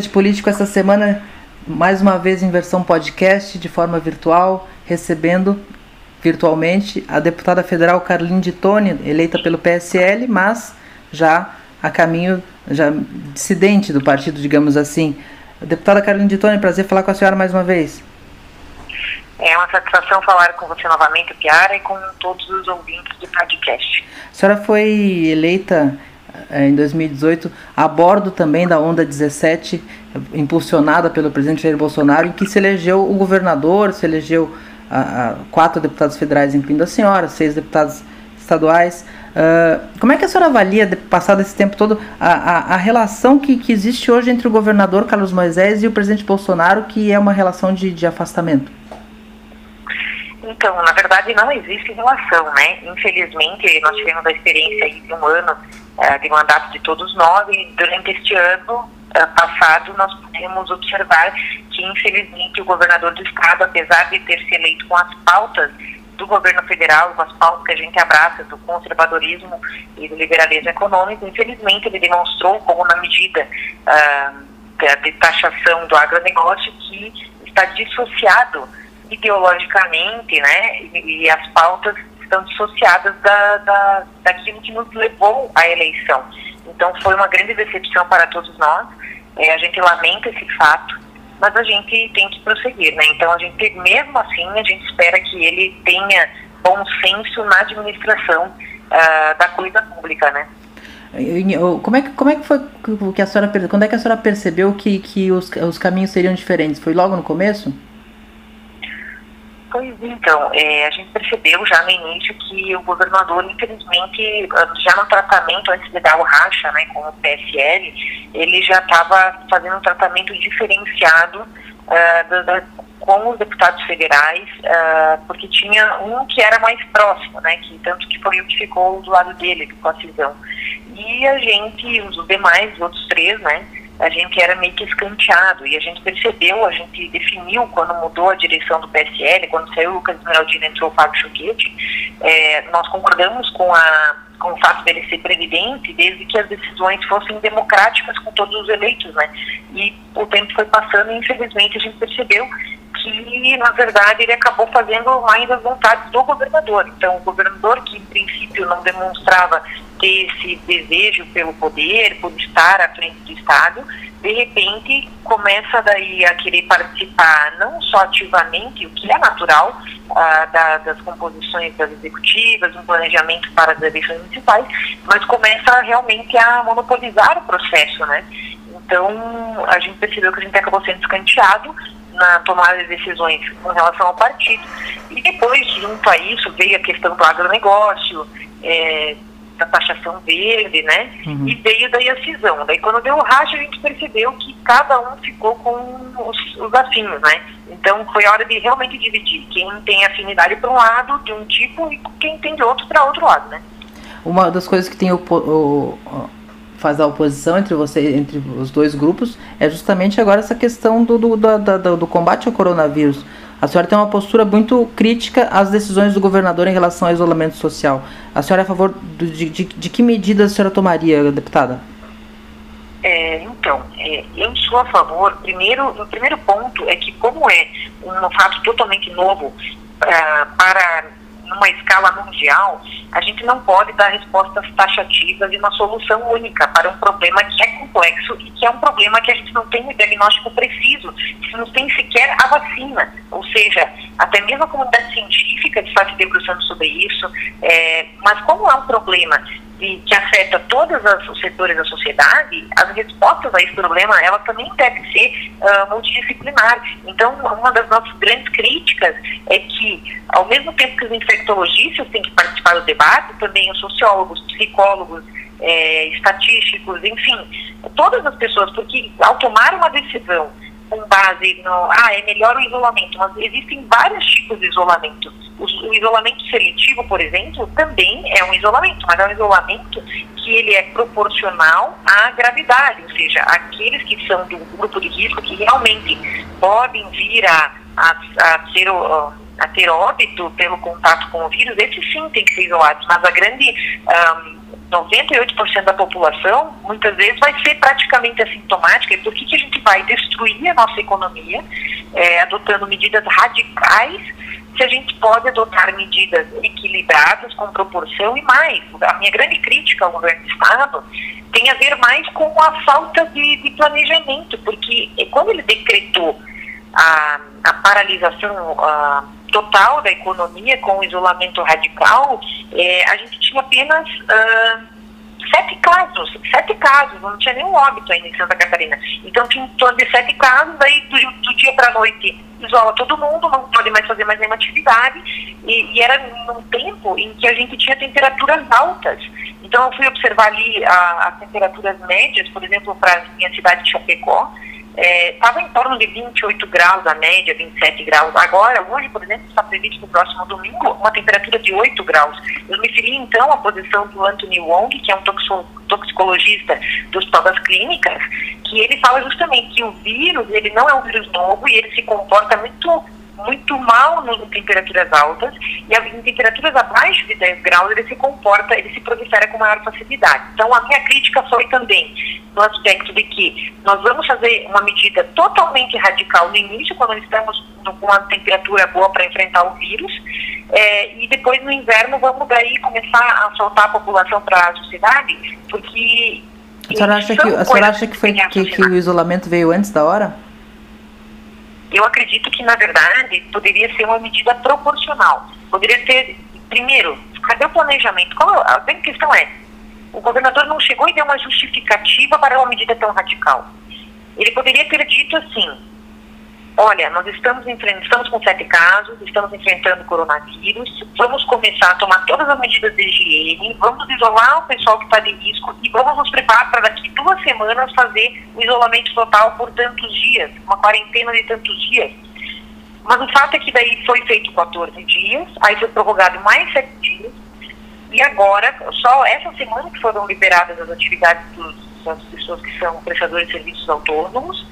De Político essa semana, mais uma vez em versão podcast, de forma virtual, recebendo virtualmente a deputada federal Carlin de Tone, eleita pelo PSL, mas já a caminho, já dissidente do partido, digamos assim. Deputada Carlin de Tone, prazer falar com a senhora mais uma vez. É uma satisfação falar com você novamente, Piara, e com todos os ouvintes do podcast. A senhora foi eleita é, em 2018, a bordo também da Onda 17, impulsionada pelo presidente Jair Bolsonaro, em que se elegeu o governador, se elegeu a, a, quatro deputados federais, incluindo a senhora, seis deputados estaduais. Uh, como é que a senhora avalia, passado esse tempo todo, a, a, a relação que, que existe hoje entre o governador Carlos Moisés e o presidente Bolsonaro, que é uma relação de, de afastamento? Então, na verdade, não existe relação, né? Infelizmente, nós tivemos a experiência de um ano uh, de mandato de todos nós e durante este ano uh, passado nós pudemos observar que, infelizmente, o governador do estado, apesar de ter se eleito com as pautas do governo federal, com as pautas que a gente abraça do conservadorismo e do liberalismo econômico, infelizmente ele demonstrou como na medida uh, de taxação do agronegócio que está dissociado ideologicamente, né, e, e as pautas estão dissociadas da, da, daquilo que nos levou à eleição. Então foi uma grande decepção para todos nós. É, a gente lamenta esse fato, mas a gente tem que prosseguir, né? Então a gente, mesmo assim, a gente espera que ele tenha bom senso na administração uh, da coisa pública, né? Como é que, como é que foi que a senhora quando é que a senhora percebeu que, que os, os caminhos seriam diferentes? Foi logo no começo? Pois então, é, a gente percebeu já no início que o governador, infelizmente, já no tratamento, antes de dar o racha né, com o PSL, ele já estava fazendo um tratamento diferenciado uh, da, da, com os deputados federais, uh, porque tinha um que era mais próximo, né, que tanto que foi o que ficou do lado dele, com a cisão. E a gente, os demais, os outros três, né, a gente era meio que escanteado e a gente percebeu, a gente definiu quando mudou a direção do PSL, quando saiu o Lucas Esmeraldino entrou o Fábio Choquete, é, nós concordamos com, a, com o fato dele ser previdente desde que as decisões fossem democráticas com todos os eleitos, né? E o tempo foi passando e infelizmente a gente percebeu que, na verdade, ele acabou fazendo mais as vontades do governador. Então, o governador, que em princípio não demonstrava ter esse desejo pelo poder, por estar à frente do Estado, de repente começa daí a querer participar não só ativamente, o que é natural, ah, da, das composições das executivas, um planejamento para as eleições municipais, mas começa realmente a monopolizar o processo, né? Então, a gente percebeu que a gente acabou sendo escanteado na tomada de decisões com relação ao partido. E depois, junto a isso, veio a questão do agronegócio, é, da taxação verde, né? Uhum. E veio daí a cisão. Daí quando deu o racha, a gente percebeu que cada um ficou com os, os afinhos, né? Então foi hora de realmente dividir. Quem tem afinidade para um lado de um tipo e quem tem de outro para outro lado, né? Uma das coisas que tem o, o, faz a oposição entre você, entre os dois grupos, é justamente agora essa questão do, do, do, do, do combate ao coronavírus. A senhora tem uma postura muito crítica às decisões do governador em relação ao isolamento social. A senhora é a favor de, de, de que medidas a senhora tomaria, deputada? É, então, é, eu sou a favor, primeiro, o primeiro ponto é que como é um fato totalmente novo uh, para numa escala mundial, a gente não pode dar respostas taxativas e uma solução única para um problema que é complexo e que é um problema que a gente não tem um diagnóstico preciso, que não tem sequer a vacina. Ou seja, até mesmo a comunidade científica está se debruçando sobre isso, é, mas como é um problema de, que afeta todos os setores da sociedade, as respostas a esse problema elas também devem ser uh, multidisciplinares. Então, uma das nossas grandes críticas é que, ao mesmo tempo que os infectologistas têm que participar do debate, também os sociólogos, psicólogos, é, estatísticos, enfim, todas as pessoas, porque ao tomar uma decisão com base no, ah, é melhor o isolamento, mas existem vários tipos de isolamento. O, o, isolamento seletivo, por exemplo, também é um isolamento, mas é um isolamento que ele é proporcional à gravidade, ou seja, aqueles que são do grupo de risco que realmente podem vir a, a, a ser a ter óbito pelo contato com o vírus, esses sim tem que ser isolados, mas a grande um, 98% da população muitas vezes vai ser praticamente assintomática. E por que, que a gente vai destruir a nossa economia é, adotando medidas radicais se a gente pode adotar medidas equilibradas, com proporção e mais? A minha grande crítica ao governo do Estado tem a ver mais com a falta de, de planejamento, porque quando ele decretou a, a paralisação a, total da economia com o isolamento radical, é, a gente tinha apenas uh, sete casos, sete casos, não tinha nenhum óbito ainda em Santa Catarina. Então tinha em torno de sete casos, daí do, do dia para a noite isola todo mundo, não pode mais fazer mais nenhuma atividade, e, e, era num tempo em que a gente tinha temperaturas altas. Então eu fui observar ali as temperaturas médias, por exemplo, para a minha cidade de Chapecó, estava é, em torno de 28 graus, a média, 27 graus. Agora, hoje, por exemplo, está previsto no próximo domingo uma temperatura de 8 graus. Eu me referi, então, à posição do Anthony Wong, que é um toxicologista do Hospital das Clínicas, que ele fala justamente que o vírus, ele não é um vírus novo e ele se comporta muito muito mal nas temperaturas altas e em temperaturas abaixo de 10 graus ele se comporta, ele se prolifera com maior facilidade. Então a minha crítica foi também no aspecto de que nós vamos fazer uma medida totalmente radical no início, quando estamos com uma temperatura boa para enfrentar o vírus, é, e depois no inverno vamos daí começar a soltar a população para a sociedade, porque... A senhora acha que, a senhora acha que, foi, que, que o isolamento veio antes da hora? Eu acredito que, na verdade, poderia ser uma medida proporcional. Poderia ter, primeiro, cadê o planejamento? Qual, a grande questão é, o governador não chegou e deu uma justificativa para uma medida tão radical. Ele poderia ter dito assim, olha, nós estamos, estamos com sete casos, estamos enfrentando coronavírus, vamos começar a tomar todas as medidas de higiene, vamos isolar o pessoal que está de risco e vamos nos preparar para daqui duas semanas fazer o isolamento total por tantos dias, uma quarentena de tantos dias. Mas o fato é que daí foi feito 14 dias, aí foi prorrogado mais sete dias, e agora, só essa semana que foram liberadas as atividades dos, das pessoas que são prestadores de serviços autônomos,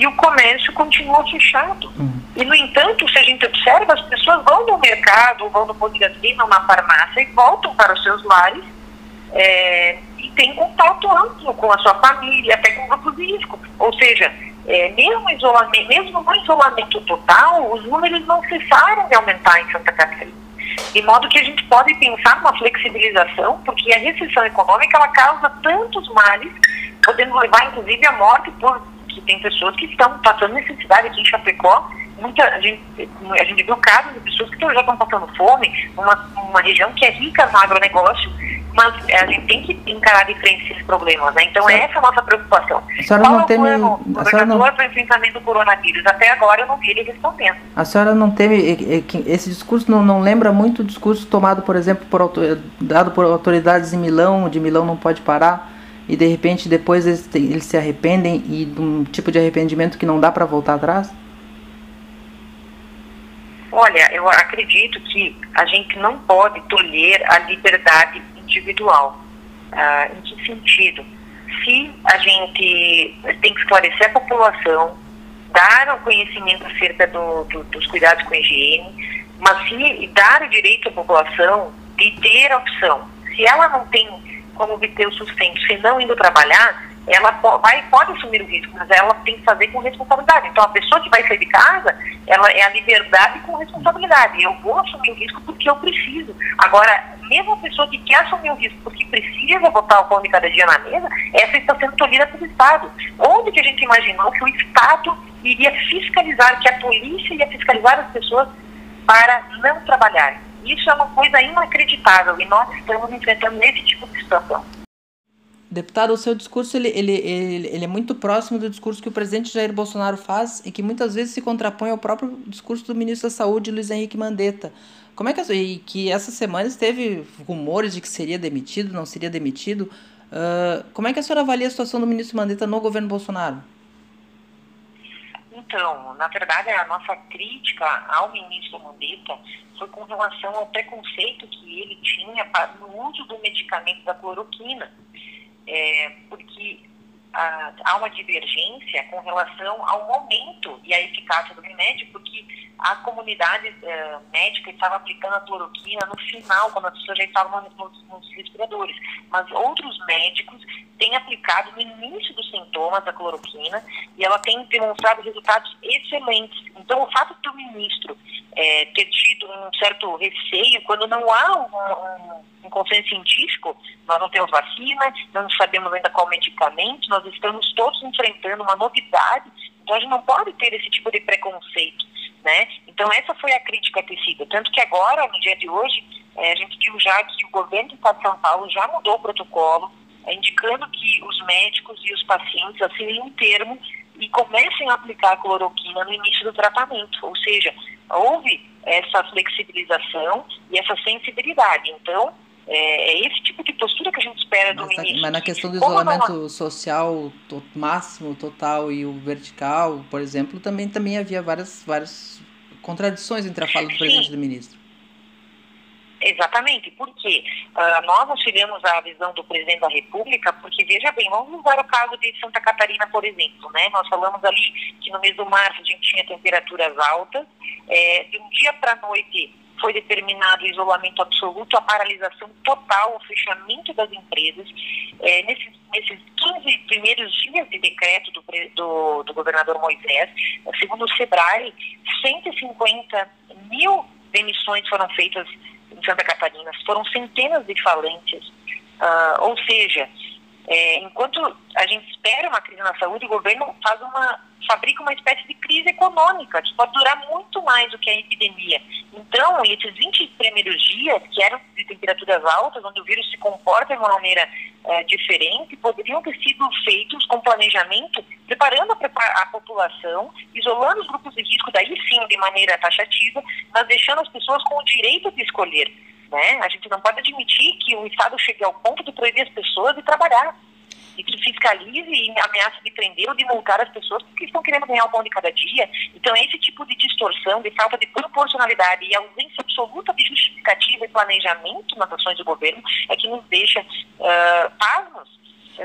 e o comércio continua fechado. Uhum. E, no entanto, se a gente observa, as pessoas vão no mercado, vão no posto de gasolina, na farmácia e voltam para os seus lares é, e têm contato amplo com a sua família, até com grupos de risco. Ou seja, é, mesmo, isolamento, mesmo no isolamento total, os números não cessaram de aumentar em Santa Catarina. De modo que a gente pode pensar numa flexibilização, porque a recessão econômica ela causa tantos males, podendo levar inclusive à morte por que tem pessoas que estão passando necessidade aqui em Chapecó. Muita, a, gente, a gente viu casos de pessoas que já estão passando fome, numa, numa região que é rica no agronegócio, mas a gente tem que encarar de frente esses problemas, né? Então, essa é a nossa preocupação. A senhora Qual não é o teme... plano governador não... para o enfrentamento do coronavírus? Até agora eu não vi ele respondendo. A senhora não teme... Esse discurso não, não lembra muito o discurso tomado, por exemplo, por, dado por autoridades em Milão, de Milão não pode parar e de repente depois eles, eles se arrependem e de um tipo de arrependimento que não dá para voltar atrás? Olha, eu acredito que a gente não pode tolher a liberdade individual. Ah, em que sentido? Se a gente tem que esclarecer a população, dar o conhecimento acerca do, do, dos cuidados com higiene, mas se dar o direito à população de ter a opção. Se ela não tem como obter o sustento, se não indo trabalhar, ela vai, pode assumir o risco, mas ela tem que fazer com responsabilidade. Então, a pessoa que vai sair de casa, ela é a liberdade com responsabilidade. Eu vou assumir o risco porque eu preciso. Agora, mesmo a pessoa que quer assumir o risco porque precisa botar o pão de cada dia na mesa, essa está sendo tolhida pelo Estado. Onde que a gente imaginou que o Estado iria fiscalizar, que a polícia ia fiscalizar as pessoas para não trabalhar? Isso é uma coisa inacreditável e nós estamos enfrentando esse tipo de situação. Deputado, o seu discurso ele, ele, ele, ele é muito próximo do discurso que o presidente Jair Bolsonaro faz e que muitas vezes se contrapõe ao próprio discurso do ministro da Saúde, Luiz Henrique Mandetta. Como é que, e que essa semana teve rumores de que seria demitido, não seria demitido. Uh, como é que a senhora avalia a situação do ministro Mandetta no governo Bolsonaro? Então, na verdade, a nossa crítica ao ministro Mandetta foi com relação ao preconceito que ele tinha no uso do medicamento da cloroquina. É, porque há uma divergência com relação ao momento e à eficácia do remédio, porque a comunidade uh, médica estava aplicando a cloroquina no final, quando as pessoas já estavam nos, nos respiradores. Mas outros médicos têm aplicado no início dos sintomas da cloroquina e ela tem demonstrado resultados excelentes. Então, o fato do ministro é, ter tido um certo receio, quando não há um, um, um, consenso científico, nós não temos vacina, não sabemos ainda qual medicamento, nós estamos todos enfrentando uma novidade, então a gente não pode ter esse tipo de preconceito. Né? Então essa foi a crítica tecida, tanto que agora, no dia de hoje, é, a gente viu já que o governo do Estado de São Paulo já mudou o protocolo, é, indicando que os médicos e os pacientes assinem um termo e comecem a aplicar a cloroquina no início do tratamento, ou seja, houve essa flexibilização e essa sensibilidade. Então, é, é, esse tipo de postura que a gente espera do mas, ministro. Mas na questão do isolamento não... social to, máximo, total e o vertical, por exemplo, também, também havia várias, várias contradições entre a fala do Sim. presidente e do ministro. Exatamente, porque uh, nós auxiliamos a visão do presidente da República, porque veja bem, vamos usar o caso de Santa Catarina, por exemplo, né? Nós falamos ali que no mês do março a gente tinha temperaturas altas, é, de um dia para a noite foi determinado o isolamento absoluto, a paralisação total, o fechamento das empresas. É, nesses, nesses 15 primeiros dias de decreto do, do, do governador Moisés, segundo o SEBRAE, 150 mil demissões foram feitas em Santa Catarina, foram centenas de falências. Uh, ou seja, é, enquanto a gente espera uma crise na saúde, o governo faz uma, fabrica uma espécie de crise econômica, que pode durar muito mais do que a epidemia. Então, esses 20 primeiros dias, que eram de temperaturas altas, onde o vírus se comporta de uma maneira é, diferente, poderiam ter sido feitos com planejamento, preparando a, a população, isolando os grupos de risco, daí sim, de maneira taxativa, mas deixando as pessoas com o direito de escolher. Né? A gente não pode admitir que o Estado chegue ao ponto de proibir as pessoas de trabalhar e que fiscalize e ameace de prender ou de multar as pessoas porque estão querendo ganhar o pão de cada dia. Então, esse tipo de distorção, de falta de proporcionalidade e ausência absoluta de justificativa e planejamento nas ações do governo é que nos deixa uh, pasmos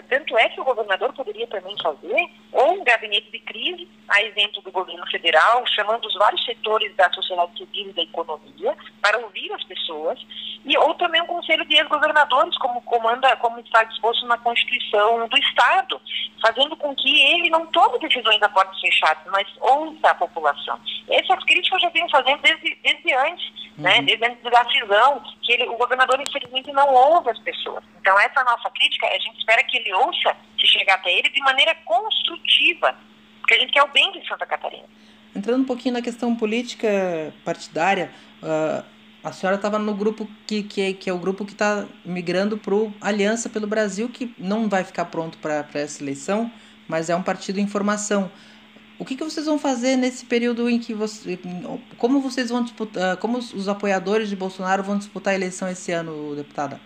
tanto é que o governador poderia também fazer ou um gabinete de crise, a exemplo do governo federal, chamando os vários setores da sociedade civil e da economia para ouvir as pessoas, e ou também um conselho de ex-governadores, como comanda, como está disposto na Constituição do Estado, fazendo com que ele não tome decisões a portas fechadas, mas ouça a população. Essas críticas eu já venho fazendo desde, desde antes, né, uhum. né, desde antes da cisão, que ele, o governador infelizmente não ouve as pessoas. Então essa nossa crítica, a gente espera que ele ouça, se chegar até ele, de maneira construtiva, porque a gente quer o bem de Santa Catarina. Entrando um pouquinho na questão política partidária, uh, a senhora estava no grupo que, que, que é o grupo que está migrando para o Aliança pelo Brasil, que não vai ficar pronto para essa eleição, mas é um partido em formação. O que, que vocês vão fazer nesse período em que você, como vocês vão disputar, como os apoiadores de Bolsonaro vão disputar a eleição esse ano, deputada?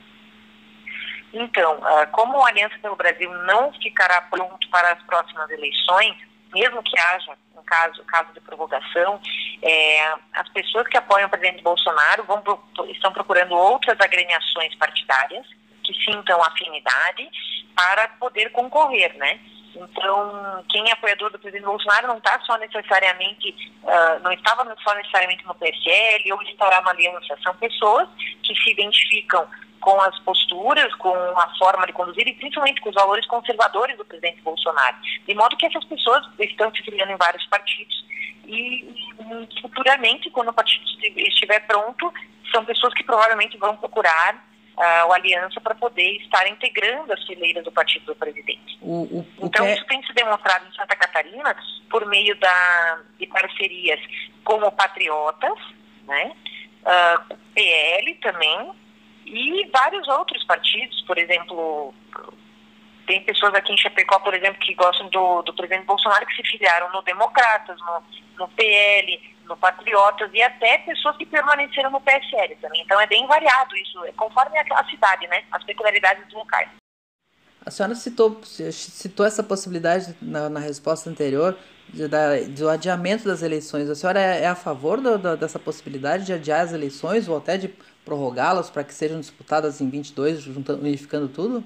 Então, ah, como a Aliança pelo Brasil não ficará pronto para as próximas eleições, mesmo que haja um caso, caso de prorrogação, é, as pessoas que apoiam o presidente Bolsonaro vão, estão procurando outras agremiações partidárias que sintam afinidade para poder concorrer, né? Então, quem é apoiador do presidente Bolsonaro não está só necessariamente, uh, não estava só necessariamente no PSL ou estará na aliança, são pessoas que se identificam com as posturas, com a forma de conduzir e principalmente com os valores conservadores do presidente Bolsonaro. De modo que essas pessoas estão se filiando em vários partidos e, e futuramente, quando o partido estiver pronto, são pessoas que provavelmente vão procurar uh, a aliança para poder estar integrando as fileiras do partido do presidente. O, o, o então, é... isso tem se demonstrado em Santa Catarina por meio da, de parcerias como Patriotas, né? Uh, ah, PL também, e vários outros partidos, por exemplo, tem pessoas aqui em Chapecó, por exemplo, que gostam do, do presidente Bolsonaro, que se filiaram no Democratas, no, no PL, no Patriotas e até pessoas que permaneceram no PSL também. Então é bem variado isso, é conforme a, cidade, né? As peculiaridades dos locais. A senhora citou, citou essa possibilidade na, na resposta anterior de, da, do adiamento das eleições. A senhora é, é a favor do, do, dessa possibilidade de adiar as eleições ou até de prorrogá-las para que sejam disputadas em 22, juntando, unificando tudo?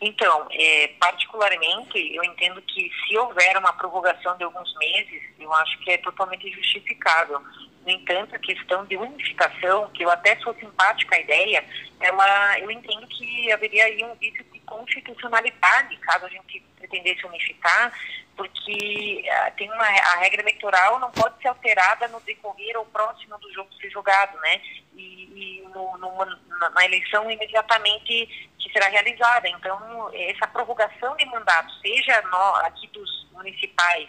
Então, é, particularmente, eu entendo que se houver uma prorrogação de alguns meses, eu acho que é totalmente justificável. No entanto, a questão de unificação, que eu até sou simpática à ideia, ela, eu entendo que haveria aí um vício de constitucionalidade, caso a gente pretendesse unificar, porque uh, tem uma, a regra eleitoral não pode ser alterada no decorrer ou próximo do jogo ser jogado, né? E, e no, na, na eleição imediatamente que será realizada. Então, essa prorrogação de mandato, seja no, aqui dos municipais,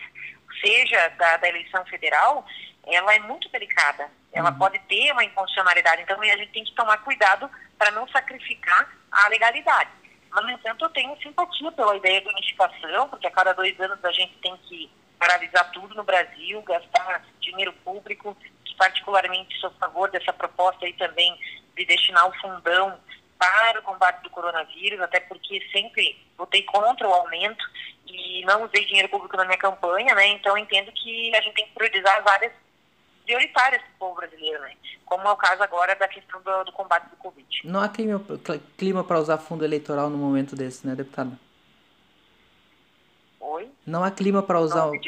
seja da, da eleição federal, ela é muito delicada. Ela uhum. pode ter uma inconstitucionalidade. Então, a gente tem que tomar cuidado para não sacrificar a legalidade. Mas, no entanto, eu tenho simpatia pela ideia de unificação, porque a cada dois anos a gente tem que paralisar tudo no Brasil, gastar dinheiro público, particularmente sou a favor dessa proposta aí também de destinar o fundão para o combate do coronavírus, até porque sempre votei contra o aumento e não usei dinheiro público na minha campanha, né? Então entendo que a gente tem que priorizar as áreas prioritárias para o povo brasileiro, né? Como é o caso agora da questão do, do combate do Covid. Não há clima, clima para usar fundo eleitoral no momento desse, né, deputada? Oi? Não há clima para usar. Não, o...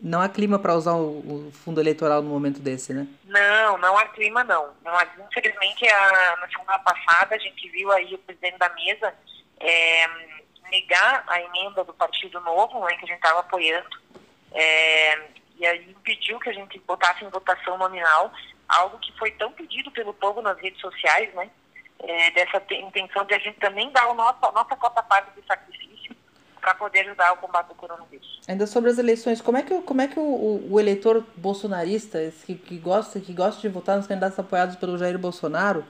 Não há clima para usar o, o, fundo eleitoral no momento desse, né? Não, não há clima, não. não há, infelizmente, a, na semana passada, a gente viu aí o presidente da mesa é, negar a emenda do Partido Novo, né, que a gente estava apoiando, é, e aí impediu que a gente botasse em votação nominal algo que foi tão pedido pelo povo nas redes sociais, né? É, dessa intenção de a gente também dar o nosso, a nossa cota parte de sacrifício para poder ajudar o combate ao coronavírus. Ainda sobre as eleições, como é que, como é que o, o eleitor bolsonarista, que, que, gosta, que gosta de votar nos candidatos apoiados pelo Jair Bolsonaro,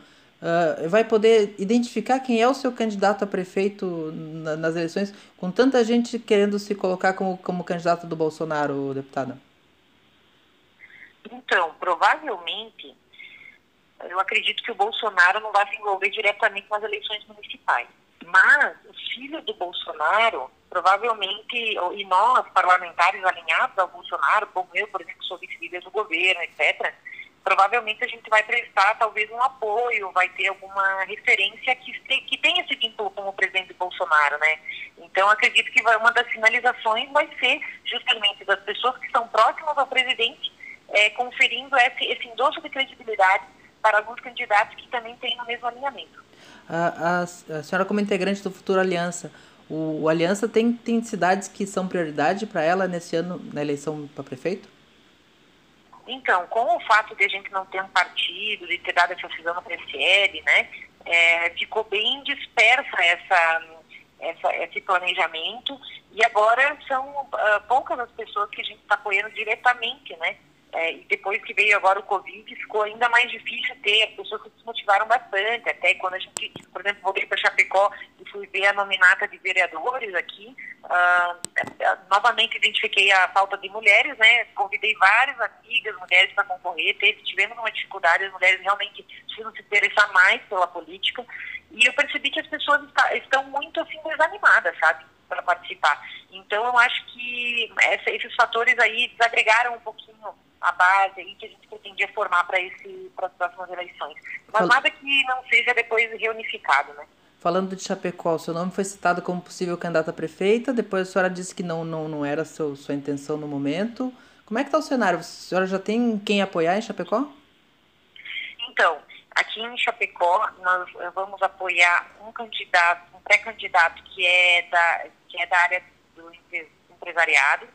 uh, vai poder identificar quem é o seu candidato a prefeito na, nas eleições, com tanta gente querendo se colocar como, como candidato do Bolsonaro, deputada? Então, provavelmente, eu acredito que o Bolsonaro não vai se envolver diretamente nas eleições municipais. Mas o filho do Bolsonaro, provavelmente, e nós, parlamentares alinhados ao Bolsonaro, como eu, por exemplo, sou vice-líder do governo, etc., provavelmente a gente vai prestar talvez um apoio, vai ter alguma referência que, que tenha esse vínculo com o presidente Bolsonaro, né? Então acredito que vai, uma das finalizações vai ser justamente das pessoas que estão próximas ao presidente, é, conferindo esse, esse endosso de credibilidade para alguns candidatos que também têm o mesmo alinhamento. A, a, a senhora, como integrante do Futuro Aliança, o, o, Aliança tem, tem cidades que são prioridade para ela nesse ano, na eleição para prefeito? Então, com o fato de a gente não ter um partido, de ter dado essa cisão no PSL, né, é, ficou bem dispersa essa, essa, esse planejamento e agora são uh, poucas as pessoas que a gente está apoiando diretamente, né, é, e depois que veio agora o Covid, ficou ainda mais difícil ter. As pessoas se desmotivaram bastante. Até quando a gente, por exemplo, voltei para Chapecó e fui ver a nominata de vereadores aqui, ah, novamente identifiquei a falta de mulheres, né? Convidei várias amigas, mulheres para concorrer. Teve, tivemos uma dificuldade, as mulheres realmente precisam se interessar mais pela política. E eu percebi que as pessoas está, estão muito assim desanimadas, sabe? Para participar. Então eu acho que essa, esses fatores aí desagregaram um pouquinho a base aí que a gente pretendia formar para as próximas eleições. Mas Fal... nada que não seja depois reunificado, né? Falando de Chapecó, seu nome foi citado como possível candidata a prefeita, depois a senhora disse que não, não, não era seu, sua intenção no momento. Como é que está o cenário? A senhora já tem quem apoiar em Chapecó? Então, aqui em Chapecó, nós vamos apoiar um candidato, um pré-candidato que é da, que é da área do empresariado,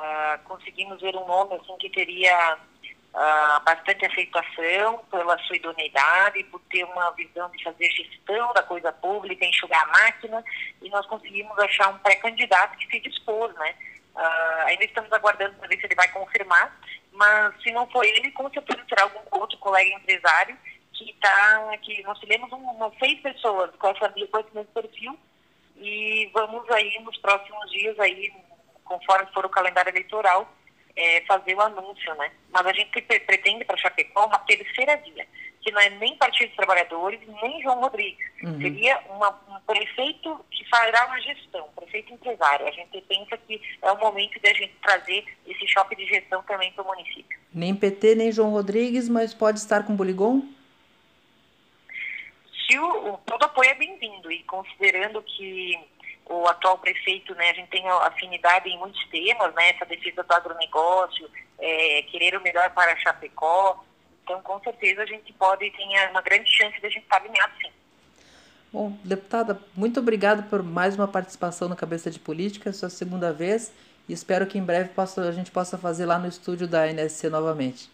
Uh, conseguimos ver um nome assim, que teria uh, bastante aceitação pela sua idoneidade, por ter uma visão de fazer gestão da coisa pública, enxugar a máquina, e nós conseguimos achar um pré-candidato que se dispôs, né? Uh, ainda estamos aguardando para ver se ele vai confirmar, mas se não for ele, com certeza será algum outro colega empresário que está, que nós tivemos um, seis pessoas com essa com esse mesmo perfil e vamos aí nos próximos dias aí conforme for o calendário eleitoral, é, fazer o anúncio, né? Mas a gente pretende para Chapecó uma terceira via, que não é nem Partido dos Trabalhadores, nem João Rodrigues. Uhum. Seria uma, um prefeito que fará uma gestão, um prefeito empresário. A gente pensa que é o momento de a gente trazer esse choque de gestão também para o município. Nem PT, nem João Rodrigues, mas pode estar com Boligon? Se o, o todo apoio é bem-vindo e considerando que o atual prefeito, né, a gente tem afinidade em muitos temas, né, essa defesa do agronegócio, é, querer o melhor para Chapecó. Então, com certeza, a gente pode ter uma grande chance de a gente estar alinhado, sim. Bom, deputada, muito obrigado por mais uma participação no Cabeça de Política, sua segunda vez, e espero que em breve possa, a gente possa fazer lá no estúdio da NSC novamente.